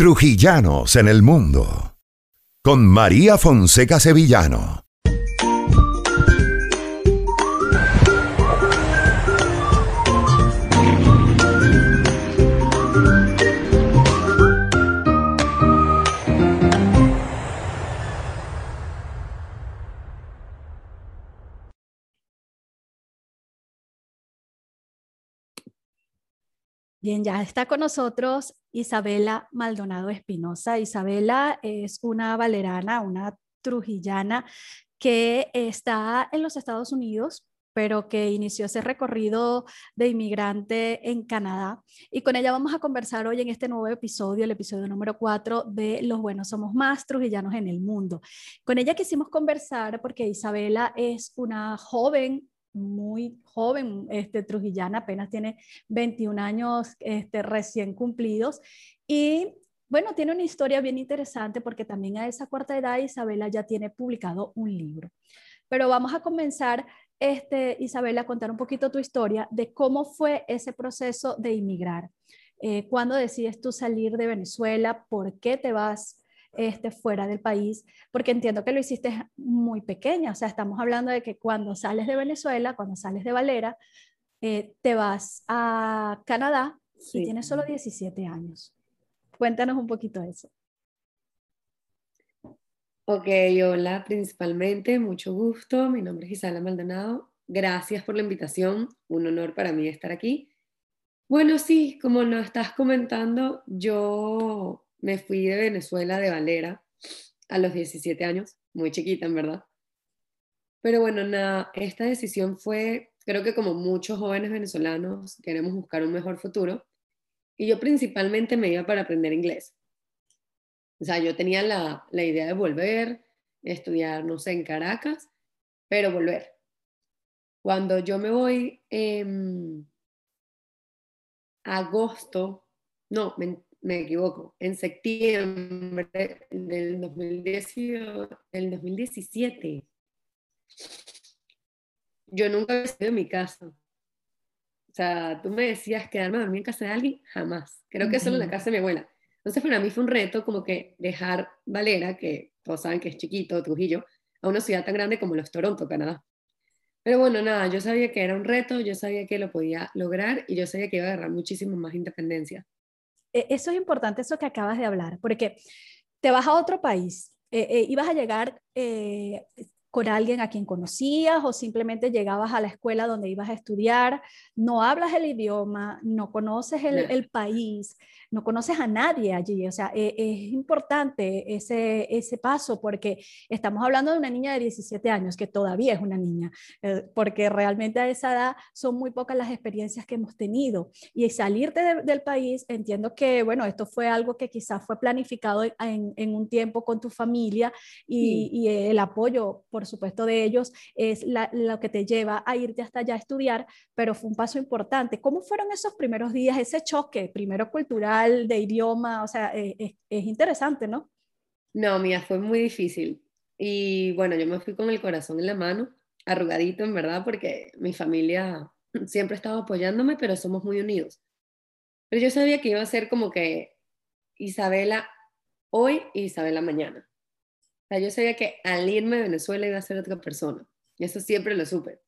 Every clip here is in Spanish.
Trujillanos en el mundo. Con María Fonseca Sevillano. Bien, ya está con nosotros Isabela Maldonado Espinosa. Isabela es una valerana, una trujillana que está en los Estados Unidos, pero que inició ese recorrido de inmigrante en Canadá. Y con ella vamos a conversar hoy en este nuevo episodio, el episodio número 4 de Los Buenos Somos Más Trujillanos en el Mundo. Con ella quisimos conversar porque Isabela es una joven muy joven, este, trujillana, apenas tiene 21 años este, recién cumplidos. Y bueno, tiene una historia bien interesante porque también a esa cuarta edad Isabela ya tiene publicado un libro. Pero vamos a comenzar, este, Isabela, a contar un poquito tu historia de cómo fue ese proceso de inmigrar. Eh, ¿Cuándo decides tú salir de Venezuela? ¿Por qué te vas este, fuera del país, porque entiendo que lo hiciste muy pequeña, o sea, estamos hablando de que cuando sales de Venezuela, cuando sales de Valera, eh, te vas a Canadá y tienes solo 17 años. Cuéntanos un poquito eso. Ok, hola, principalmente, mucho gusto. Mi nombre es Isabela Maldonado. Gracias por la invitación. Un honor para mí estar aquí. Bueno, sí, como nos estás comentando, yo me fui de Venezuela, de Valera, a los 17 años, muy chiquita en verdad. Pero bueno, nada, esta decisión fue, creo que como muchos jóvenes venezolanos queremos buscar un mejor futuro, y yo principalmente me iba para aprender inglés. O sea, yo tenía la, la idea de volver, estudiar, no sé, en Caracas, pero volver. Cuando yo me voy en agosto, no, me equivoco, en septiembre del, 2017. Yo nunca había salido de mi casa. O sea, tú me decías quedarme a dormir en casa de alguien, jamás. Creo que solo en la casa de mi abuela. Entonces para mí fue un reto como que dejar Valera, que todos saben que es chiquito, Trujillo, a una ciudad tan grande como los Toronto, Canadá. Pero bueno, nada, yo sabía que era un reto, yo sabía que lo podía lograr y yo sabía que iba a agarrar muchísimo más independencia. E, eso es importante, eso que acabas de hablar, porque te vas a otro país, eh, eh, ibas a llegar eh, con alguien a quien conocías o simplemente llegabas a la escuela donde ibas a estudiar, no hablas el idioma, no conoces el, país, no conoces a nadie allí. O sea, e, es, importante ese, ese paso porque estamos hablando de una niña de 17 años, que todavía es una niña, eh, porque realmente a esa edad son muy pocas las experiencias que hemos tenido. Y salirte del país, entiendo que, bueno, esto fue algo que quizás fue planificado en, en un tiempo con tu familia y, y el apoyo por supuesto, de ellos es lo que te lleva a irte hasta allá a estudiar, pero fue un paso importante. ¿Cómo fueron esos primeros días, ese choque, primero cultural, de idioma? O sea, eh, es, interesante, ¿no? No, mía, fue muy difícil. Y bueno, yo me fui con el corazón en la mano, arrugadito en verdad, porque mi familia siempre ha estado apoyándome, pero somos muy unidos. Pero yo sabía que iba a ser como que Isabela hoy y Isabela mañana yo sabía que al irme de Venezuela iba a ser otra persona. Y eso siempre lo supe.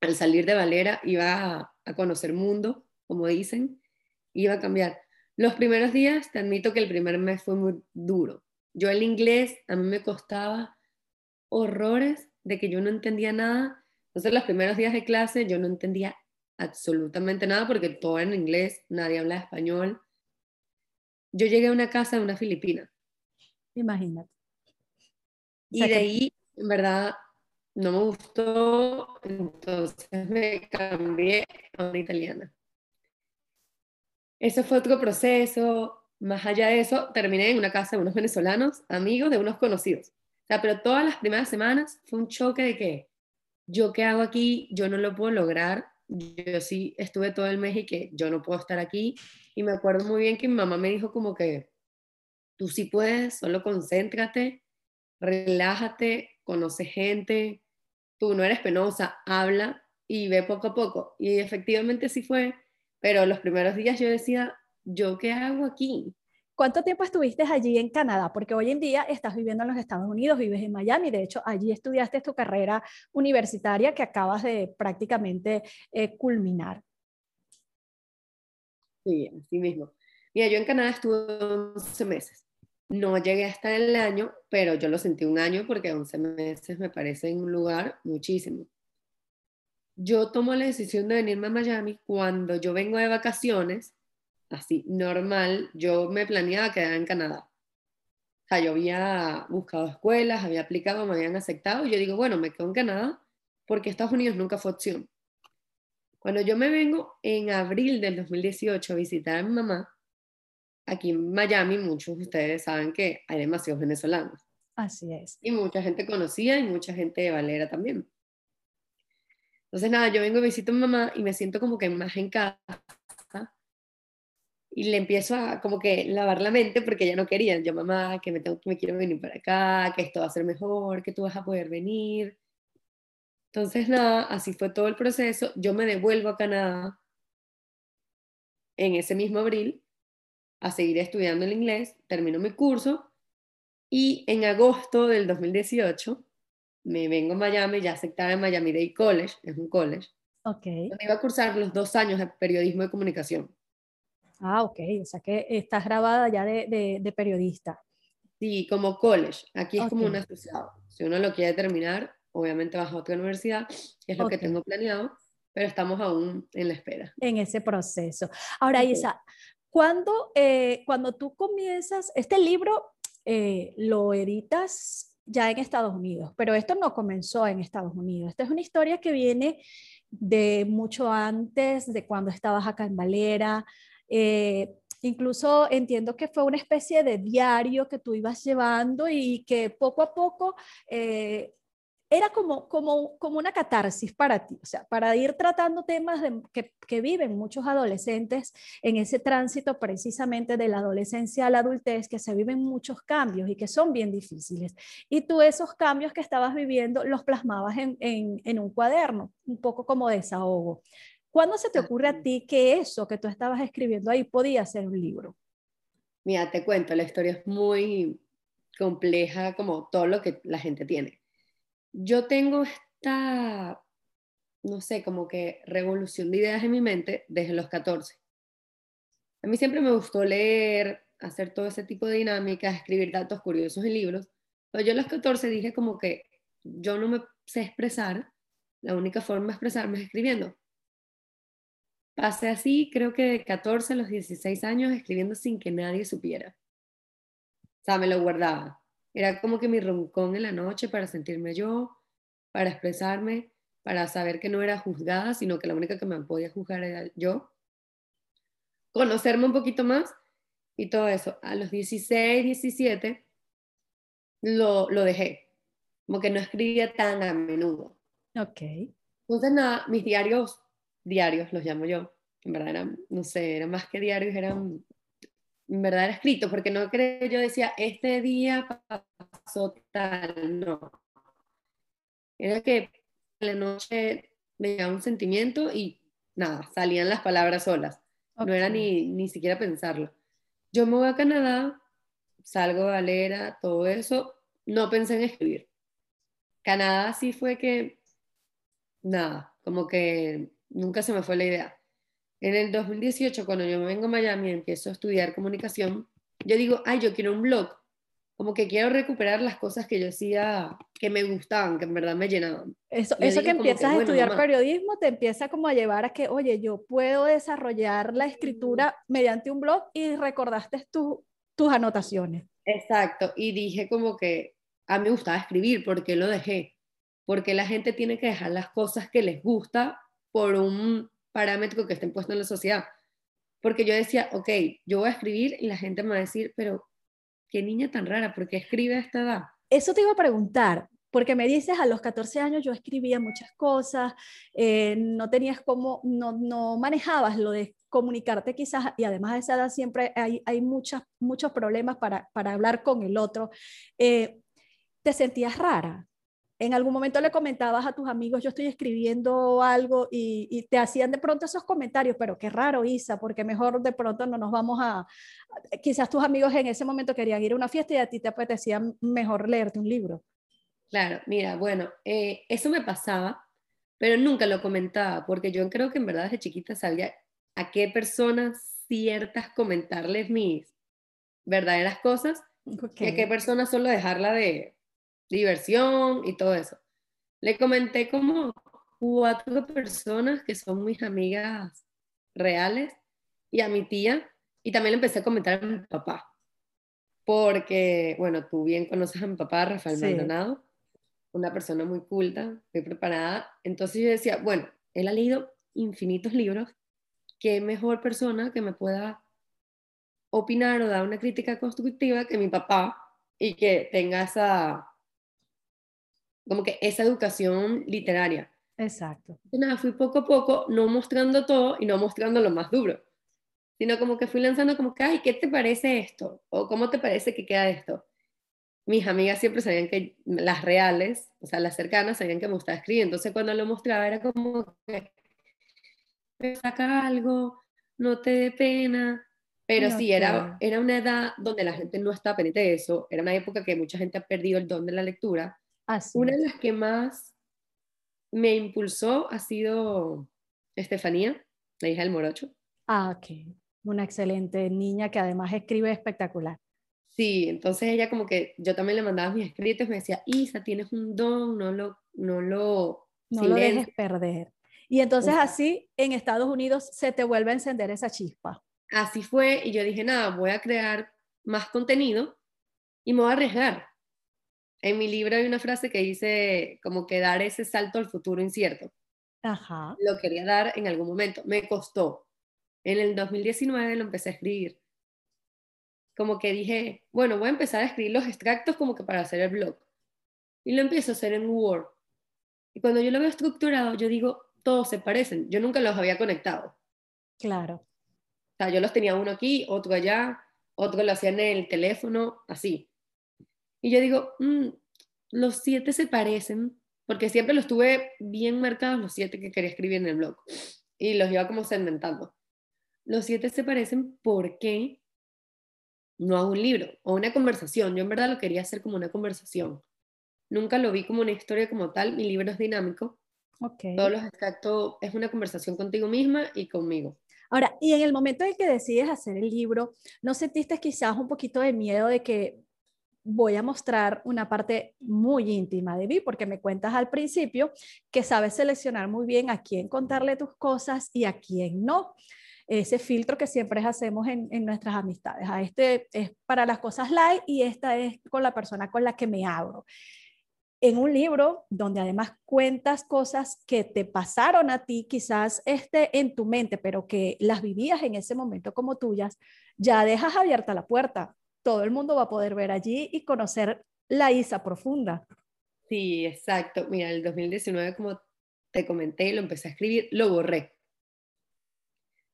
Al salir de Valera iba a, a conocer mundo, como dicen, iba a cambiar. Los primeros días, te admito que el primer mes fue muy duro. Yo el inglés, a mí me costaba horrores de que yo no entendía nada. Entonces los primeros días de clase yo no entendía absolutamente nada porque todo en inglés, nadie hablaba español. Yo llegué a una casa de una filipina. Imagínate. Y de ahí, en verdad, no me gustó, entonces me cambié a una italiana. Eso fue otro proceso. Más allá de eso, terminé en una casa de unos venezolanos, amigos de unos conocidos. O sea, pero todas las primeras semanas fue un choque de que yo qué hago aquí, yo no lo puedo lograr. Yo sí estuve todo el mes y que yo no puedo estar aquí. Y me acuerdo muy bien que mi mamá me dijo como que tú sí puedes, solo concéntrate relájate, conoce gente, tú no eres penosa, habla y ve poco a poco. Y efectivamente sí fue, pero los primeros días yo decía, ¿yo qué hago aquí? ¿Cuánto tiempo estuviste allí en Canadá? Porque hoy en día estás viviendo en los Estados Unidos, vives en Miami, de hecho allí estudiaste tu carrera universitaria que acabas de prácticamente eh, culminar. Sí, así mismo. Mira, yo en Canadá estuve 11 meses. No llegué hasta el año, pero yo lo sentí un año porque 11 meses me parece en un lugar muchísimo. Yo tomo la decisión de venirme a Miami cuando yo vengo de vacaciones, así normal, yo me planeaba quedar en Canadá. O sea, yo había buscado escuelas, había aplicado, me habían aceptado y yo digo, bueno, me quedo en Canadá porque Estados Unidos nunca fue opción. Cuando yo me vengo en abril del 2018 a visitar a mi mamá, aquí en Miami, muchos de ustedes saben que hay demasiados venezolanos. Así es. Y mucha gente conocida y mucha gente de Valera también. Entonces, nada, yo vengo y visito a mi mamá y me siento como que más en casa. Y le empiezo a como que lavar la mente porque ya no querían. Yo, mamá, que me, tengo, que me quiero venir para acá, que esto va a ser mejor, que tú vas a poder venir. Entonces, nada, así fue todo el proceso. Yo me devuelvo a Canadá en ese mismo abril a seguir estudiando el inglés, termino mi curso y en agosto del 2018 me vengo a Miami, ya aceptada en Miami Dade College, es un college, Ok. donde iba a cursar los dos años de periodismo de comunicación. Ah, ok, o sea que estás grabada ya de, de, de periodista. Sí, como college, aquí es como Ok. un asociado. Si uno lo quiere terminar, obviamente vas a otra universidad, que es lo que Ok. tengo planeado, pero estamos aún en la espera. en ese proceso. Ahora. Isa, cuando, eh, cuando tú comienzas, este libro eh, lo editas ya en Estados Unidos, pero esto no comenzó en Estados Unidos. Esta es una historia que viene de mucho antes, de cuando estabas acá en Valera. eh, incluso entiendo que fue una especie de diario que tú ibas llevando y que poco a poco eh, era como, como, como una catarsis para ti, o sea, para ir tratando temas de, que, que, viven muchos adolescentes en ese tránsito precisamente de la adolescencia a la adultez, que se viven muchos cambios y que son bien difíciles. Y tú esos cambios que estabas viviendo los plasmabas en, en, en un cuaderno, un poco como desahogo. ¿Cuándo se te ocurre a ti que eso que tú estabas escribiendo ahí podía ser un libro? Mira, te cuento, la historia es muy compleja como todo lo que la gente tiene. Yo tengo esta, no sé, como que revolución de ideas en mi mente desde los 14. A mí siempre me gustó leer, hacer todo ese tipo de dinámicas, escribir datos curiosos en libros, pero yo a los 14 dije como que yo no me sé expresar, la única forma de expresarme es escribiendo. Pasé así, creo que de 14 a los 16 años escribiendo sin que nadie supiera. O sea, me lo guardaba. Era como que mi roncón en la noche para sentirme yo, para expresarme, para saber que no era juzgada, sino que la única que me podía juzgar era yo. Conocerme un poquito más y todo eso. A los 16, 17 lo, lo dejé. Como que no escribía tan a menudo. Ok. Entonces, nada, mis diarios, diarios los llamo yo. En verdad eran, no sé, eran más que diarios, eran en verdad era escrito, porque no creo, yo decía, este día pasó tal, no. Era que en la noche me llegaba un sentimiento y nada, salían las palabras solas. Okay. No era ni, ni siquiera pensarlo. Yo me voy a Canadá, salgo a Valera, todo eso, no pensé en escribir. Canadá sí fue que, nada, como que nunca se me fue la idea. En el 2018, cuando yo me vengo a Miami y empiezo a estudiar comunicación, yo digo, ay, yo quiero un blog. Como que quiero recuperar las cosas que yo hacía, que me gustaban, que en verdad me llenaban. Eso, eso que empiezas que, bueno, a estudiar mamá, periodismo te empieza como a llevar a que, oye, yo puedo desarrollar la escritura mediante un blog y recordaste tu, tus anotaciones. Exacto, y dije como que a mí me gustaba escribir, ¿por qué lo dejé? Porque la gente tiene que dejar las cosas que les gusta por un parámetro que esté impuesto en la sociedad. Porque yo decía, ok, yo voy a escribir y la gente me va a decir, pero qué niña tan rara, ¿por qué escribe a esta edad? Eso te iba a preguntar, porque me dices, a los 14 años yo escribía muchas cosas, eh, no tenías como, no, no manejabas lo de comunicarte quizás, y además a esa edad siempre hay, hay muchas, muchos problemas para, para hablar con el otro. Eh, ¿Te sentías rara? En algún momento le comentabas a tus amigos, yo estoy escribiendo algo y, te hacían de pronto esos comentarios, pero qué raro, Isa, porque mejor de pronto no nos vamos a, quizás tus amigos en ese momento querían ir a una fiesta y a ti te apetecía mejor leerte un libro. Claro, mira, bueno, eh, eso me pasaba, pero nunca lo comentaba, porque yo creo que en verdad desde chiquita sabía a qué personas ciertas comentarles mis verdaderas cosas y a qué personas solo dejarla de diversión y todo eso. Le comenté como cuatro personas que son mis amigas reales y a mi tía y también le empecé a comentar a mi papá. Porque, bueno, tú bien conoces a mi papá, Rafael Maldonado, una persona muy culta, muy preparada. Entonces yo decía, bueno, él ha leído infinitos libros, qué mejor persona que me pueda opinar o dar una crítica constructiva que mi papá y que tenga esa como que esa educación literaria. Exacto. Nada, fui poco a poco, no mostrando todo y no mostrando lo más duro, sino como que fui lanzando como que, ay, ¿qué te parece esto? O ¿cómo te parece que queda esto? Mis amigas siempre sabían que las reales, o sea, las cercanas, sabían que me gustaba escribir. Entonces cuando lo mostraba era como que, saca algo, no te dé pena. Pero sí, era, era una edad donde la gente no estaba pendiente de eso. Era una época que mucha gente ha perdido el don de la lectura una de las que más me impulsó ha sido Estefanía, la hija del morocho. Ah, ok. Una excelente niña que además escribe espectacular. Sí, entonces ella como que yo también le mandaba mis escritos, me decía, Isa, tienes un don, no lo, no lo, no lo dejes perder. Y entonces así en Estados Unidos se te vuelve a encender esa chispa. Así fue, y yo dije, nada, voy a crear más contenido y me voy a arriesgar en mi libro hay una frase que dice como que dar ese salto al futuro incierto. Ajá. Lo quería dar en algún momento. Me costó. En el 2019 lo empecé a escribir. Como que dije, bueno, voy a empezar a escribir los extractos como que para hacer el blog. Y lo empiezo a hacer en Word. Y cuando yo lo veo estructurado, yo digo, todos se parecen. Yo nunca los había conectado. Claro. O sea, yo los tenía uno aquí, otro allá, otro lo hacía en el teléfono, así. Y yo digo, mm, los siete se parecen, porque siempre los tuve bien marcados, los siete que quería escribir en el blog, y los iba como segmentando. Los siete se parecen porque no hago un libro o una conversación. Yo en verdad lo quería hacer como una conversación. Nunca lo vi como una historia como tal. Mi libro es dinámico. Okay. Todos los extractos es una conversación contigo misma y conmigo. Ahora, y en el momento en que decides hacer el libro, ¿no sentiste quizás un poquito de miedo de que voy a mostrar una parte muy íntima de mí, porque me cuentas al principio que sabes seleccionar muy bien a quién contarle tus cosas y a quién no. Ese filtro que siempre hacemos en, nuestras amistades. A este es para las cosas light y esta es con la persona con la que me abro. En un libro donde además cuentas cosas que te pasaron a ti, quizás este en tu mente, pero que las vivías en ese momento como tuyas, ya dejas abierta la puerta todo el mundo va a poder ver allí y conocer la Isa profunda. Sí, exacto. Mira, el 2019, como te comenté, lo empecé a escribir, lo borré.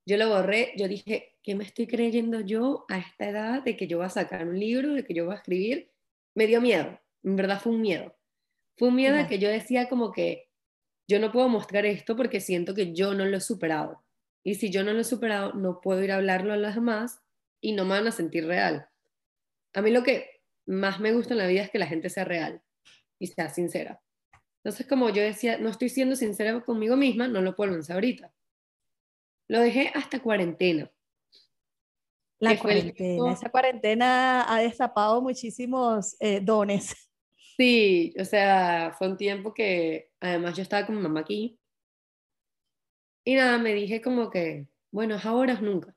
Yo lo borré, yo dije, ¿qué me estoy creyendo yo a esta edad de que yo voy a sacar un libro, de que yo voy a escribir? Me dio miedo, en verdad fue un miedo. Fue un miedo a que yo decía como que yo no puedo mostrar esto porque siento que yo no lo he superado. Y si yo no lo he superado, no puedo ir a hablarlo a los demás y no me van a sentir real. A mí lo que más me gusta en la vida es que la gente sea real y sea sincera. Entonces, como yo decía, no estoy siendo sincera conmigo misma, no lo puedo lanzar ahorita. Lo dejé hasta cuarentena. La cuarentena, esa cuarentena ha destapado muchísimos eh, dones. Sí, o sea, fue un tiempo que además yo estaba con mi mamá aquí. Y nada, me dije como que, bueno, es ahora o nunca.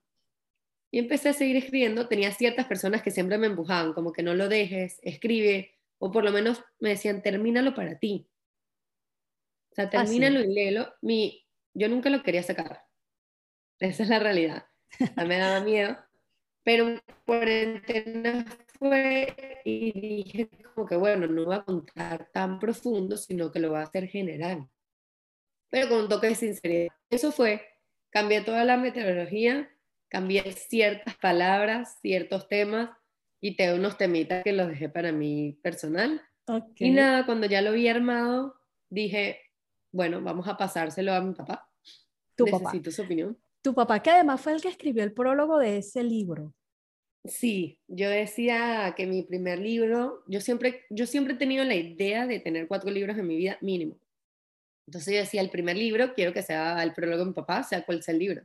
Y empecé a seguir escribiendo. Tenía ciertas personas que siempre me empujaban, como que no lo dejes, escribe, o por lo menos me decían, termínalo para ti. O sea, ah, termínalo y léelo. Mi, yo nunca lo quería sacar. Esa es la realidad. A mí me daba miedo. Pero cuarentena fue y dije como que bueno, no voy a contar tan profundo, sino que lo voy a hacer general. Pero con un toque de sinceridad. Eso fue, cambié toda la metodología, cambié ciertas palabras, ciertos temas y tengo unos temitas que los dejé para mí personal. Y nada, cuando ya lo vi armado, dije, bueno, vamos a pasárselo a mi papá. Tu Necesito su opinión. Tu papá, que además fue el que escribió el prólogo de ese libro. Sí, yo decía que mi primer libro, yo siempre, yo siempre he tenido la idea de tener cuatro libros en mi vida mínimo. Entonces yo decía, el primer libro quiero que sea el prólogo de mi papá, sea cual sea el libro.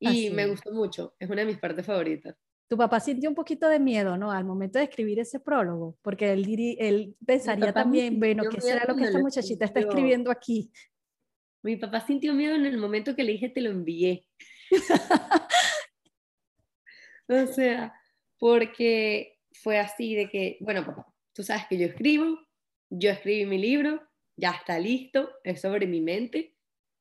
Y me gustó mucho, es una de mis partes favoritas. Tu papá sintió un poquito de miedo, ¿no? Al momento de escribir ese prólogo, porque él, él pensaría también, bueno, ¿qué será lo que esta muchachita está escribiendo aquí? Mi papá sintió miedo en el momento que le dije te lo envié. o sea, porque fue así de que, bueno, papá, tú sabes que yo escribo, yo escribí mi libro, ya está listo, es sobre mi mente,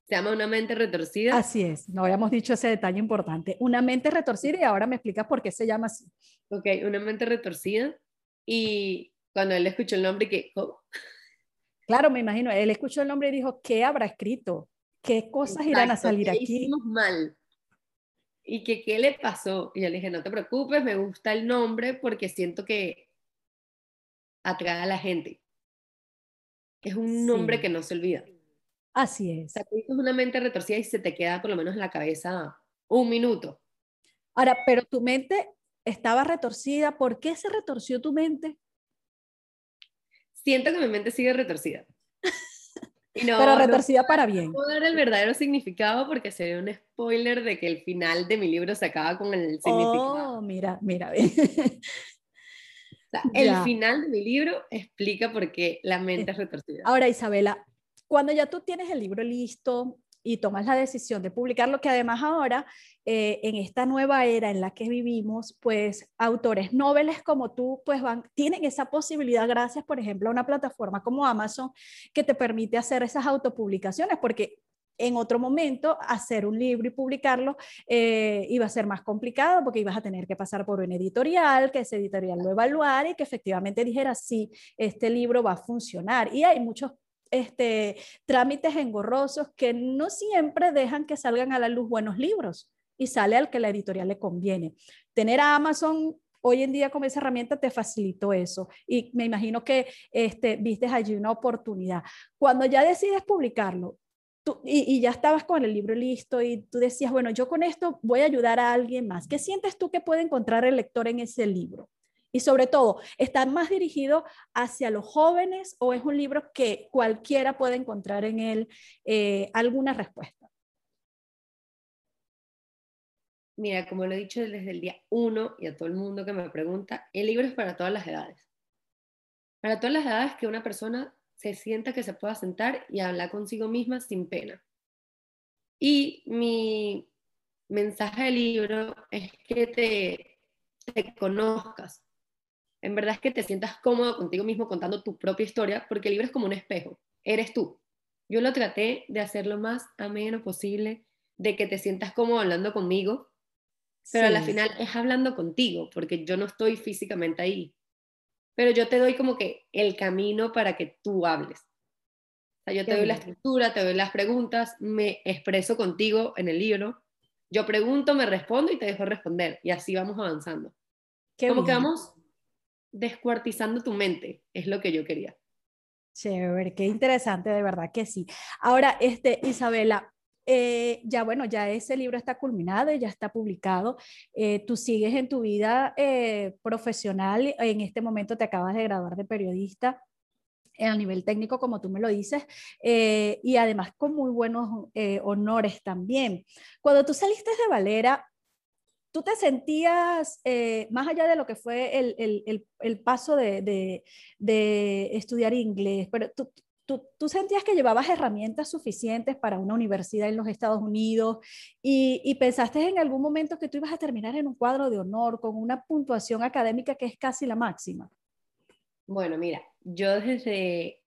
se llama Una mente retorcida. Así es, no habíamos dicho ese detalle importante. Una mente retorcida y ahora me explicas por qué se llama así. Ok, Una mente retorcida. Y cuando él escuchó el nombre, que ¿cómo? Claro, me imagino, él escuchó el nombre y dijo, ¿qué habrá escrito? ¿Qué cosas irán a salir ¿qué aquí? Hicimos mal. Y que qué le pasó. Y yo le dije, no te preocupes, me gusta el nombre porque siento que atrae a la gente. Es un nombre que no se olvida. Así es. O sea, es una mente retorcida y se te queda por lo menos en la cabeza un minuto. Ahora, pero tu mente estaba retorcida. ¿Por qué se retorció tu mente? siento que mi mente sigue retorcida. Pero retorcida para bien. No puedo dar el verdadero significado porque sería un spoiler de que el final de mi libro se acaba con el significado. Oh, mira, mira. el final de mi libro explica por qué la mente es retorcida. Ahora, Isabela, cuando ya tú tienes el libro listo, y tomas la decisión de publicarlo, que además ahora, eh, en esta nueva era en la que vivimos, pues autores noveles como tú, pues van, tienen esa posibilidad gracias, por ejemplo, a una plataforma como Amazon que te permite hacer esas autopublicaciones, porque en otro momento hacer un libro y publicarlo eh, iba a ser más complicado porque ibas a tener que pasar por un editorial, que ese editorial lo evaluara y que efectivamente dijera, sí, este libro va a funcionar. Y hay muchos este, trámites engorrosos que no siempre dejan que salgan a la luz buenos libros y sale al que la editorial le conviene. Tener a Amazon hoy en día como esa herramienta te facilitó eso y me imagino que este, viste allí una oportunidad. Cuando ya decides publicarlo, y, y, ya estabas con el libro listo y tú decías, bueno, yo con esto voy a ayudar a alguien más. ¿Qué sientes tú que puede encontrar el lector en ese libro? Y sobre todo, ¿está más dirigido hacia los jóvenes o es un libro que cualquiera puede encontrar en él eh, alguna respuesta? Mira, como lo he dicho desde el día uno y a todo el mundo que me pregunta, el libro es para todas las edades. Para todas las edades que una persona se sienta que se pueda sentar y hablar consigo misma sin pena. Y mi mensaje del libro es que te, te conozcas, en verdad es que te sientas cómodo contigo mismo contando tu propia historia, porque el libro es como un espejo, eres tú. Yo lo traté de hacer lo más ameno posible, de que te sientas cómodo hablando conmigo, pero al final es hablando contigo, porque yo no estoy físicamente ahí. Pero yo te doy como que el camino para que tú hables. O sea, yo te doy la estructura, te doy las preguntas, me expreso contigo en el libro. Yo pregunto, me respondo y te dejo responder. Y así vamos avanzando. como que vamos descuartizando tu mente, es lo que yo quería. Chévere, qué interesante, de verdad que sí. Ahora, este, Isabela, eh, ya bueno, ya ese libro está culminado, ya está publicado. Eh, tú sigues en tu vida eh, profesional, en este momento te acabas de graduar de periodista a nivel técnico, como tú me lo dices, y además con muy buenos honores también. Cuando tú saliste de Valera, ¿Tú te sentías, eh, más allá de lo que fue el, el, el, paso de, de, de, estudiar inglés, pero tú, tú, tú, sentías que llevabas herramientas suficientes para una universidad en los Estados Unidos y, y, pensaste en algún momento que tú ibas a terminar en un cuadro de honor con una puntuación académica que es casi la máxima? Bueno, mira, yo desde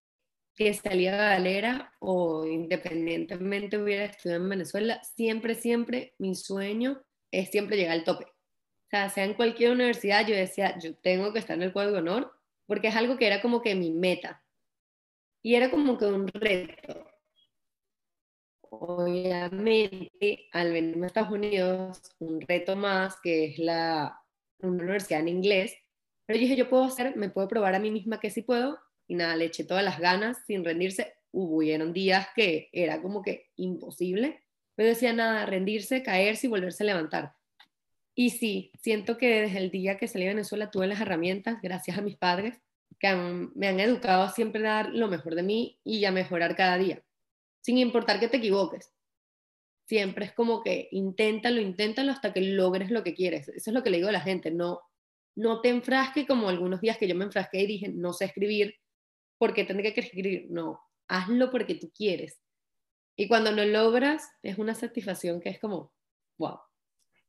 que salí a Galera o independientemente hubiera estudiado en Venezuela, siempre, siempre mi sueño es siempre llegar al tope. O sea, sea en cualquier universidad, yo decía, yo tengo que estar en el cuadro de honor, porque es algo que era como que mi meta. Y era como que un reto. Obviamente, al venirme a Estados Unidos, un reto más, que es la una universidad en inglés, pero yo dije, yo puedo hacer, me puedo probar a mí misma que sí puedo, y nada, le eché todas las ganas sin rendirse. Hubieron días que era como que imposible, pero decía nada, rendirse, caerse y volverse a levantar. Y sí, siento que desde el día que salí de Venezuela tuve las herramientas, gracias a mis padres, que me han educado a siempre dar lo mejor de mí y a mejorar cada día, sin importar que te equivoques. Siempre es como que inténtalo, inténtalo hasta que logres lo que quieres. Eso es lo que le digo a la gente, no, no te enfrasques como algunos días que yo me enfrasqué y dije, no sé escribir, porque tendré que escribir. No, hazlo porque tú quieres. Y cuando lo logras, es una satisfacción que es como, wow.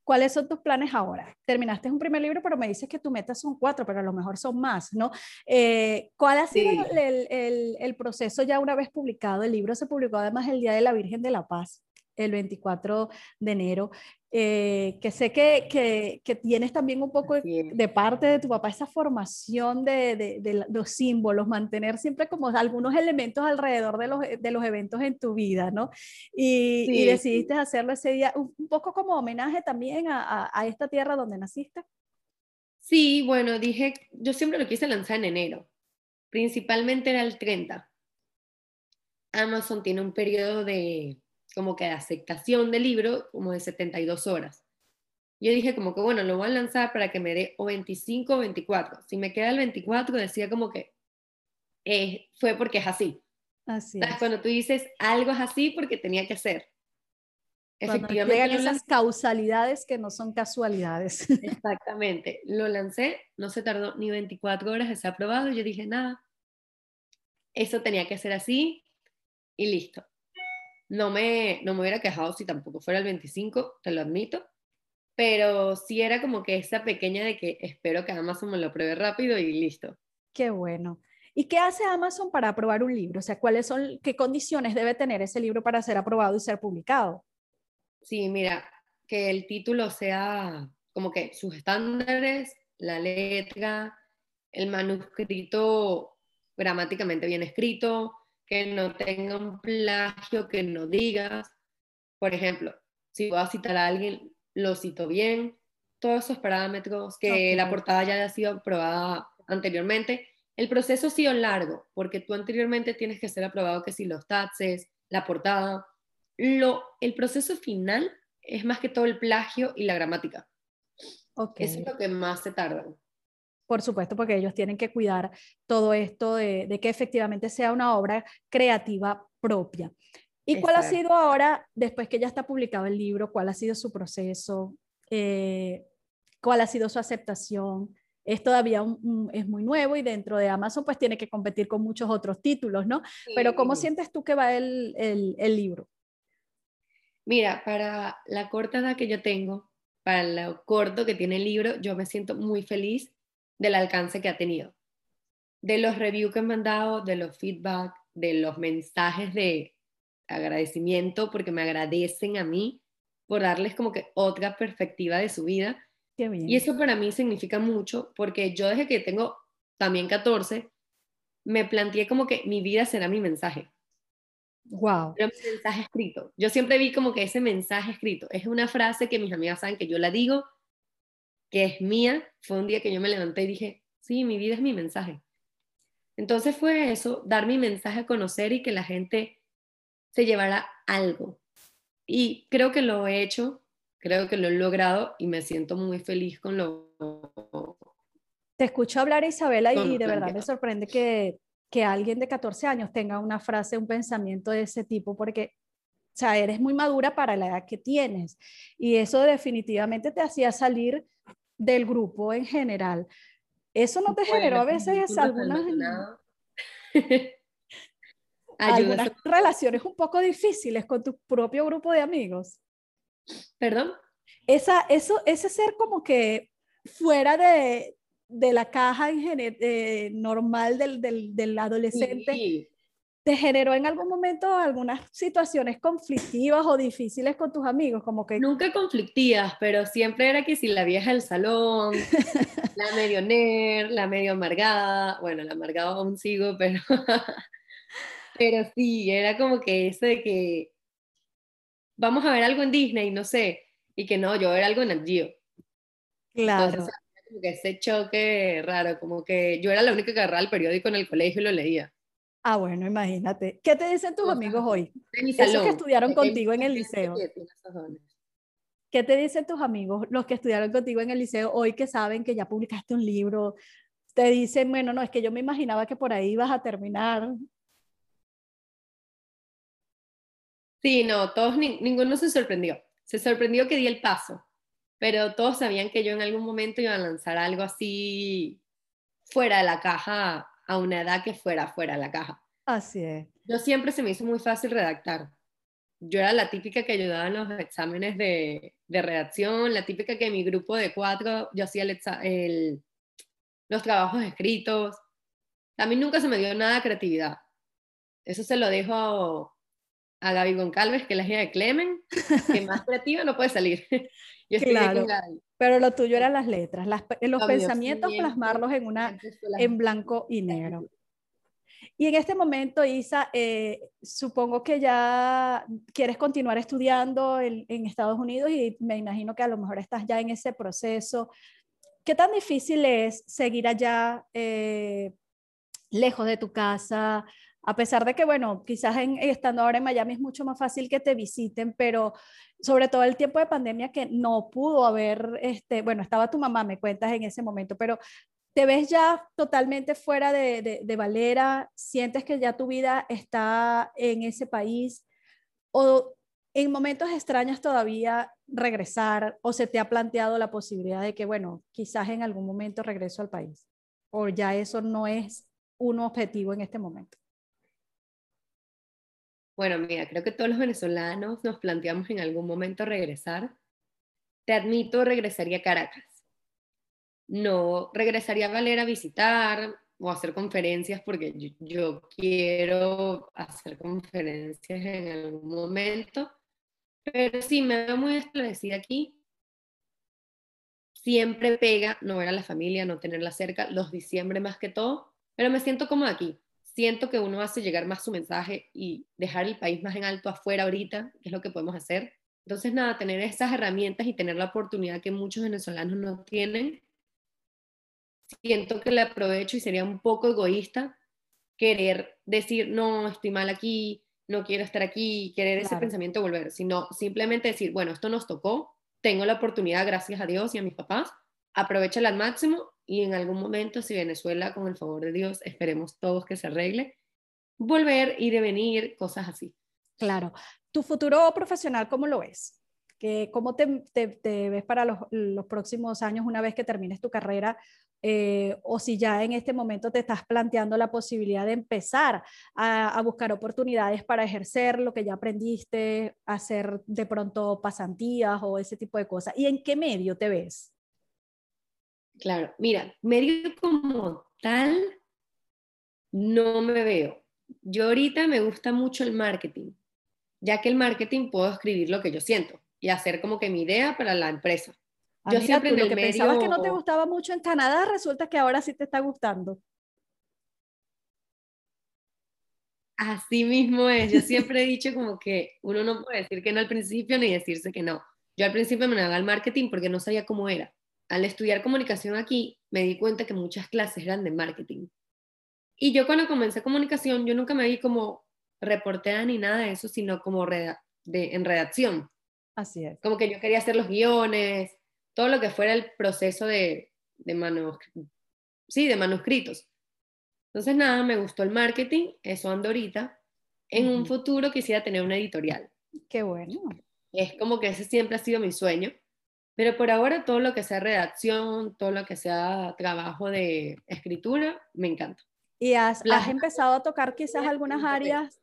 ¿Cuáles son tus planes ahora? Terminaste un primer libro, pero me dices que tu meta son cuatro, pero a lo mejor son más, ¿no? Eh, ¿Cuál ha sido el, el, el, proceso ya una vez publicado? El libro se publicó además el Día de la Virgen de la Paz el 24 de enero, eh, que sé que, que, que, tienes también un poco de, parte de tu papá esa formación de, de, los símbolos, mantener siempre como algunos elementos alrededor de los, de los eventos en tu vida, ¿no? Y, y decidiste hacerlo ese día, un, poco como homenaje también a, a, esta tierra donde naciste. Sí, bueno, dije, yo siempre lo quise lanzar en enero, principalmente era el 30. Amazon tiene un periodo de como que de aceptación del libro como de 72 horas. Yo dije como que bueno, lo voy a lanzar para que me dé o 25 o 24. Si me queda el 24 decía como que eh, fue porque es así. Así es. Cuando tú dices algo es así porque tenía que ser. Efectivamente. Llegan esas causalidades que no son casualidades. Exactamente. Lo lancé, no se tardó ni 24 horas de ser aprobado. Yo dije, nada, eso tenía que ser así y listo. No me, no me hubiera quejado si tampoco fuera el 25, te lo admito, pero sí era como que esa pequeña de que espero que Amazon me lo pruebe rápido y listo. Qué bueno. ¿Y qué hace Amazon para aprobar un libro? O sea, ¿cuáles son, qué condiciones debe tener ese libro para ser aprobado y ser publicado? Sí, mira, que el título sea como que sus estándares, la letra, el manuscrito gramáticamente bien escrito, que no tenga un plagio, que no digas. Por ejemplo, si voy a citar a alguien, lo cito bien, todos esos parámetros, que la portada ya haya sido aprobada anteriormente. El proceso ha sido largo, porque tú anteriormente tienes que ser aprobado que si los taxes, la portada. Lo, el proceso final es más que todo el plagio y la gramática. Okay. Eso es lo que más se tarda. Por supuesto, porque ellos tienen que cuidar todo esto de, que efectivamente sea una obra creativa propia. ¿Y cuál ha sido ahora, después que ya está publicado el libro, cuál ha sido su proceso? Eh, ¿Cuál ha sido su aceptación? Es todavía es muy nuevo y dentro de Amazon pues tiene que competir con muchos otros títulos, ¿no? Pero ¿cómo sientes tú que va el, el, el libro? Mira, para la corta edad que yo tengo, para lo corto que tiene el libro, yo me siento muy feliz del alcance que ha tenido. De los reviews que me han dado, de los feedback, de los mensajes de agradecimiento, porque me agradecen a mí por darles como que otra perspectiva de su vida. Y eso para mí significa mucho, porque yo desde que tengo también 14, me planteé como que mi vida será mi mensaje. Wow. Pero mi mensaje escrito. Yo siempre vi como que ese mensaje escrito es una frase que mis amigas saben que yo la digo que es mía, fue un día que yo me levanté y dije, sí, mi vida es mi mensaje. Entonces fue eso, dar mi mensaje a conocer y que la gente se llevara algo. Y creo que lo he hecho, creo que lo he logrado y me siento muy feliz con lo... Te escucho hablar, Isabela, y de verdad me sorprende que, que alguien de 14 años tenga una frase, un pensamiento de ese tipo, porque o sea, eres muy madura para la edad que tienes. Y eso definitivamente te hacía salir del grupo en general. ¿Eso no te generó a veces algunas, algunas relaciones un poco difíciles con tu propio grupo de amigos? ¿Perdón? Esa, eso, ese ser como que fuera de, de la caja en eh, normal del, del, del adolescente. ¿Te generó en algún momento algunas situaciones conflictivas o difíciles con tus amigos? Como que... Nunca conflictivas, pero siempre era que si la vieja del salón, la medio nerd, la medio amargada, bueno, la amargada aún sigo, pero, pero sí, era como que eso de que vamos a ver algo en Disney, no sé, y que no, yo ver algo en el. Claro. como que ese choque raro, como que yo era la única que agarraba el periódico en el colegio y lo leía. Ah, bueno, imagínate. ¿Qué te dicen tus amigos hoy? De mi Esos que estudiaron contigo en el liceo. ¿Qué te dicen tus amigos, los que estudiaron contigo en el liceo, hoy que saben que ya publicaste un libro? Te dicen, bueno, no, es que yo me imaginaba que por ahí ibas a terminar. Sí, no, todos, ni- ninguno se sorprendió. Se sorprendió que di el paso, pero todos sabían que yo en algún momento iba a lanzar algo así fuera de la caja a una edad que fuera fuera de la caja. Así es. Yo siempre se me hizo muy fácil redactar. Yo era la típica que ayudaba en los exámenes de, de redacción, la típica que en mi grupo de cuatro yo hacía el el- los trabajos escritos. A mí nunca se me dio nada de creatividad. Eso se lo dejo a Gaby Goncalves, que es la hija de Clemen, que más creativa no puede salir. Yo Claro. Pero lo tuyo eran las letras, las, los Lo mío pensamientos, plasmarlos en una, en blanco y negro. Y en este momento, Isa, eh, supongo que ya quieres continuar estudiando en, en Estados Unidos y me imagino que a lo mejor estás ya en ese proceso. ¿Qué tan difícil es seguir allá eh, lejos de tu casa? A pesar de que, bueno, quizás en- estando ahora en Miami es mucho más fácil que te visiten, pero sobre todo el tiempo de pandemia que no pudo haber, este, bueno, estaba tu mamá, me cuentas en ese momento, pero ¿Te ves ya totalmente fuera de, de, Valera? ¿Sientes que ya tu vida está en ese país? ¿O en momentos extraños todavía regresar? ¿O se te ha planteado la posibilidad de que, bueno, quizás en algún momento regreso al país? ¿O ya eso no es un objetivo en este momento? Bueno, mira, creo que todos los venezolanos nos planteamos en algún momento regresar. Te admito, regresaría a Caracas no regresaría a Valera a visitar o hacer conferencias porque yo, yo, quiero hacer conferencias en algún momento, pero sí me veo muy establecida aquí. Siempre pega no ver a la familia, no tenerla cerca, los diciembre más que todo, pero me siento como aquí. Siento que uno hace llegar más su mensaje y dejar el país más en alto afuera ahorita, que es lo que podemos hacer. Entonces, nada, tener esas herramientas y tener la oportunidad que muchos venezolanos no tienen, siento que le aprovecho y sería un poco egoísta querer decir, no, estoy mal aquí, no quiero estar aquí, querer claro. ese pensamiento volver, sino simplemente decir, bueno, esto nos tocó, tengo la oportunidad, gracias a Dios y a mis papás, aprovechala al máximo y en algún momento, si Venezuela, con el favor de Dios, esperemos todos que se arregle, volver, y venir, cosas así. Claro. ¿Tu futuro profesional cómo lo ves? ¿Que, ¿Cómo te, te, te ves para los, los, próximos años una vez que termines tu carrera? Eh, o si ya en este momento te estás planteando la posibilidad de empezar a, a, buscar oportunidades para ejercer lo que ya aprendiste, hacer de pronto pasantías o ese tipo de cosas. ¿Y en qué medio te ves? Claro, mira, medio como tal no me veo. Yo ahorita me gusta mucho el marketing, ya que el marketing puedo escribir lo que yo siento y hacer como que mi idea para la empresa. Ah, yo mira, siempre tú, lo que medio... pensabas que no te gustaba mucho en Canadá, resulta que ahora sí te está gustando. Así mismo es. Yo siempre he dicho como que uno no puede decir que no al principio ni decirse que no. Yo al principio me negaba al marketing porque no sabía cómo era. Al estudiar comunicación aquí, me di cuenta que muchas clases eran de marketing. Y yo cuando comencé comunicación, yo nunca me vi como reportera ni nada de eso, sino como reda de, en redacción. Así es. Como que yo quería hacer los guiones, todo lo que fuera el proceso de, de, manuscritos, sí, de manuscritos. Entonces, nada, me gustó el marketing, eso ando ahorita. En un futuro quisiera tener una editorial. Qué bueno. Es como que ese siempre ha sido mi sueño. Pero por ahora todo lo que sea redacción, todo lo que sea trabajo de escritura, me encanta. ¿Y has, has empezado a tocar quizás algunas áreas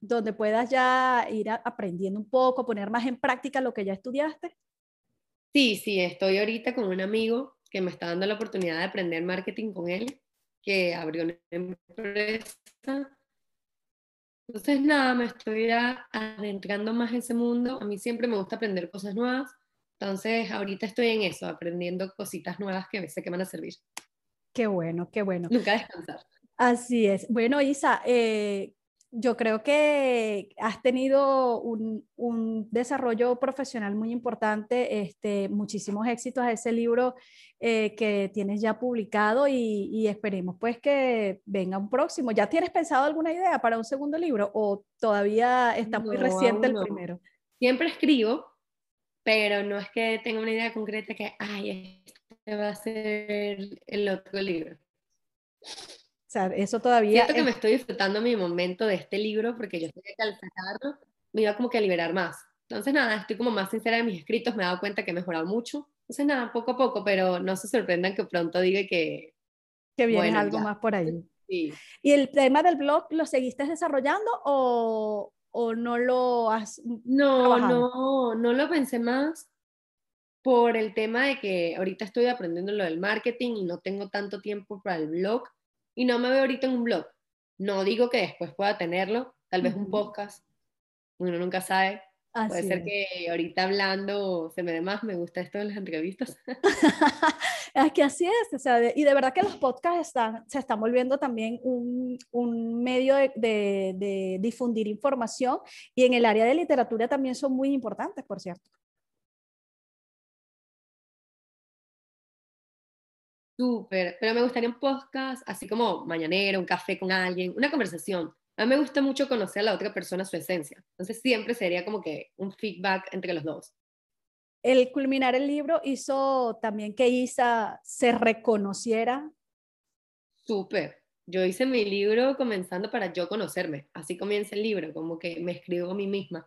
donde puedas ya ir aprendiendo un poco, poner más en práctica lo que ya estudiaste? Sí, sí, estoy ahorita con un amigo que me está dando la oportunidad de aprender marketing con él, que abrió una empresa. Entonces, nada, me estoy adentrando más en ese mundo. A mí siempre me gusta aprender cosas nuevas. Entonces, ahorita estoy en eso, aprendiendo cositas nuevas que sé que van a servir. Qué bueno, qué bueno. Nunca descansar. Así es. Bueno, Isa, eh, yo creo que has tenido un, desarrollo profesional muy importante, este, muchísimos éxitos a ese libro eh, que tienes ya publicado y, esperemos pues que venga un próximo. ¿Ya tienes pensado alguna idea para un segundo libro o todavía está muy reciente el primero? Siempre escribo, pero no es que tenga una idea concreta que, ay, este va a ser el otro libro. O sea, eso todavía... Siento que me estoy disfrutando mi momento de este libro porque yo sé que al sacarlo me iba como que a liberar más. Entonces, nada, estoy como más sincera en mis escritos, me he dado cuenta que he mejorado mucho. Entonces, nada, poco a poco, pero no se sorprendan que pronto diga que... Que viene algo más por ahí. Sí. ¿Y el tema del blog lo seguiste desarrollando o, o no lo has No, no, no lo pensé más por el tema de que ahorita estoy aprendiendo lo del marketing y no tengo tanto tiempo para el blog y no me veo ahorita en un blog. No digo que después pueda tenerlo, tal vez un podcast, uno nunca sabe. Puede ser que ahorita hablando se me dé más, me gusta esto de las entrevistas. es que así es, o sea, y de verdad que los podcasts están, se están volviendo también un, un medio de, de, de, difundir información y en el área de literatura también son muy importantes, por cierto. Súper, pero me gustaría un podcast así como mañanero, un café con alguien, una conversación. A mí me gusta mucho conocer a la otra persona su esencia. Entonces siempre sería como que un feedback entre los dos. El culminar el libro hizo también que Isa se reconociera. Súper. Yo hice mi libro comenzando para yo conocerme. Así comienza el libro, como que me escribo a mí misma.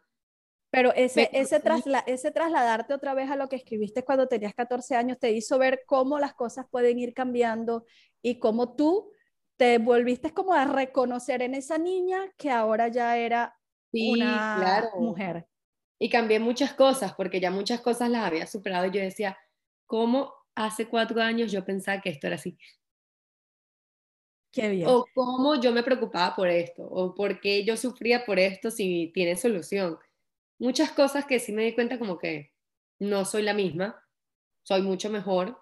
Pero ese, ese, ese trasladarte otra vez a lo que escribiste cuando tenías 14 años te hizo ver cómo las cosas pueden ir cambiando y cómo tú te volviste como a reconocer en esa niña que ahora ya era una mujer. Y cambié muchas cosas porque ya muchas cosas las había superado y yo decía, ¿cómo hace cuatro años yo pensaba que esto era así? Qué bien. O cómo yo me preocupaba por esto, o por qué yo sufría por esto si tiene solución muchas cosas que sí me di cuenta como que no soy la misma, soy mucho mejor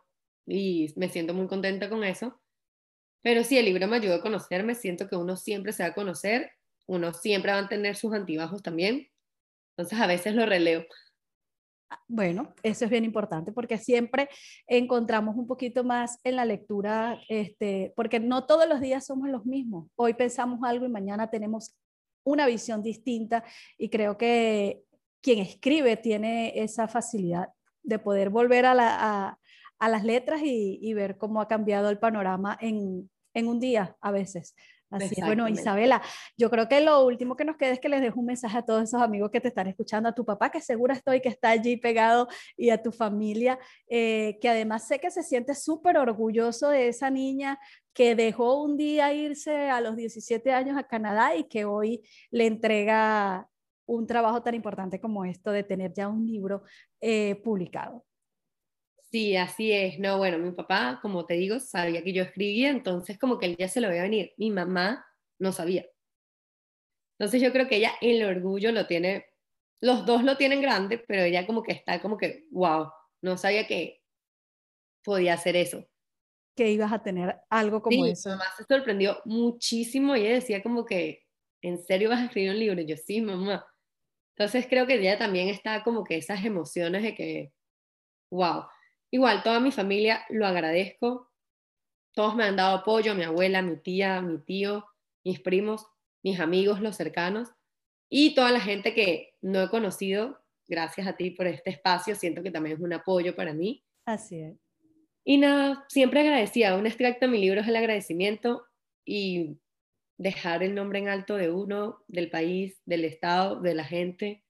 y me siento muy contenta con eso. Pero sí, el libro me ayudó a conocerme, siento que uno siempre se va a conocer, uno siempre va a tener sus antibajos también, entonces a veces lo releo. Bueno, eso es bien importante porque siempre encontramos un poquito más en la lectura, este, porque no todos los días somos los mismos. Hoy pensamos algo y mañana tenemos una visión distinta y creo que quien escribe tiene esa facilidad de poder volver a, las letras y, ver cómo ha cambiado el panorama en, un día a veces. Así es. Bueno, Isabela, yo creo que lo último que nos queda es que les dejo un mensaje a todos esos amigos que te están escuchando, a tu papá, que seguro estoy que está allí pegado, y a tu familia, eh, que además sé que se siente súper orgulloso de esa niña que dejó un día irse a los 17 años a Canadá y que hoy le entrega un trabajo tan importante como esto de tener ya un libro eh, publicado. Sí, así es. No, bueno, mi papá, como te digo, sabía que yo escribía, entonces como que él ya se lo veía venir. Mi mamá no sabía. Entonces yo creo que ella el orgullo lo tiene, los dos lo tienen grande, pero ella como que está como que, wow, no sabía que podía hacer eso. Que ibas a tener algo como sí, eso. Mi mamá se sorprendió muchísimo y ella decía como que, ¿en serio vas a escribir un libro? Y yo, sí, mamá. Entonces creo que ella también está como que esas emociones de que, wow. Igual, toda mi familia lo agradezco. Todos me han dado apoyo, mi abuela, mi tía, mi tío, mis primos, mis amigos, los cercanos y toda la gente que no he conocido. Gracias a ti por este espacio, siento que también es un apoyo para mí. Así es. Y nada, siempre agradecida. Un extracto de mi libro es el agradecimiento y dejar el nombre en alto de uno, del país, del Estado, de la gente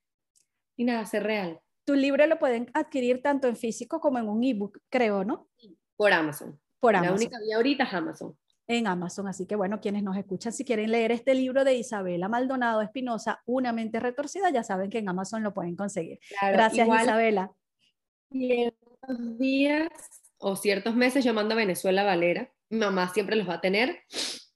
y nada, ser real. Tu libro lo pueden adquirir tanto en físico como en un ebook, creo, ¿no? Por Amazon. Por Amazon. La única vía ahorita es Amazon. En Amazon, así que bueno, quienes nos escuchan, si quieren leer este libro de Isabela Maldonado Espinosa, Una mente retorcida, ya saben que en Amazon lo pueden conseguir. Gracias, Isabela. Ciertos días o ciertos meses yo mando a Venezuela Valera. Mi mamá siempre los va a tener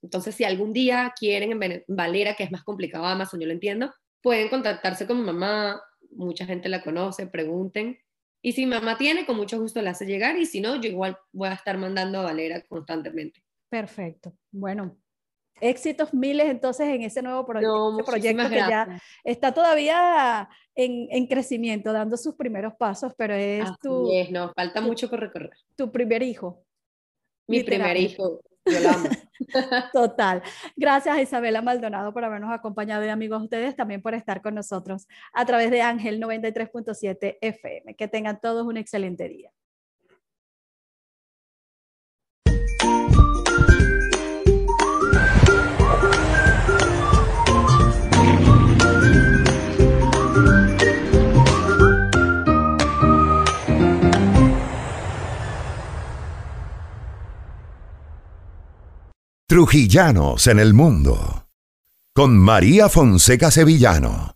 entonces, si algún día quieren en Valera, que es más complicado Amazon, yo lo entiendo, pueden contactarse con mi mamá, mucha gente la conoce, pregunten. Y si mamá tiene, con mucho gusto la hace llegar, y si no, yo igual voy a estar mandando a Valera constantemente. Perfecto. Bueno, éxitos miles entonces en ese nuevo proyecto que ya está todavía en, crecimiento, dando sus primeros pasos, pero es tu... Es, no, falta mucho por recorrer. Tu primer hijo. Mi primer hijo. Total. Gracias Isabela Maldonado por habernos acompañado y amigos ustedes también por estar con nosotros a través de Ángel 93.7 FM. Que tengan todos un excelente día. Trujillanos en el mundo. Con María Fonseca Sevillano.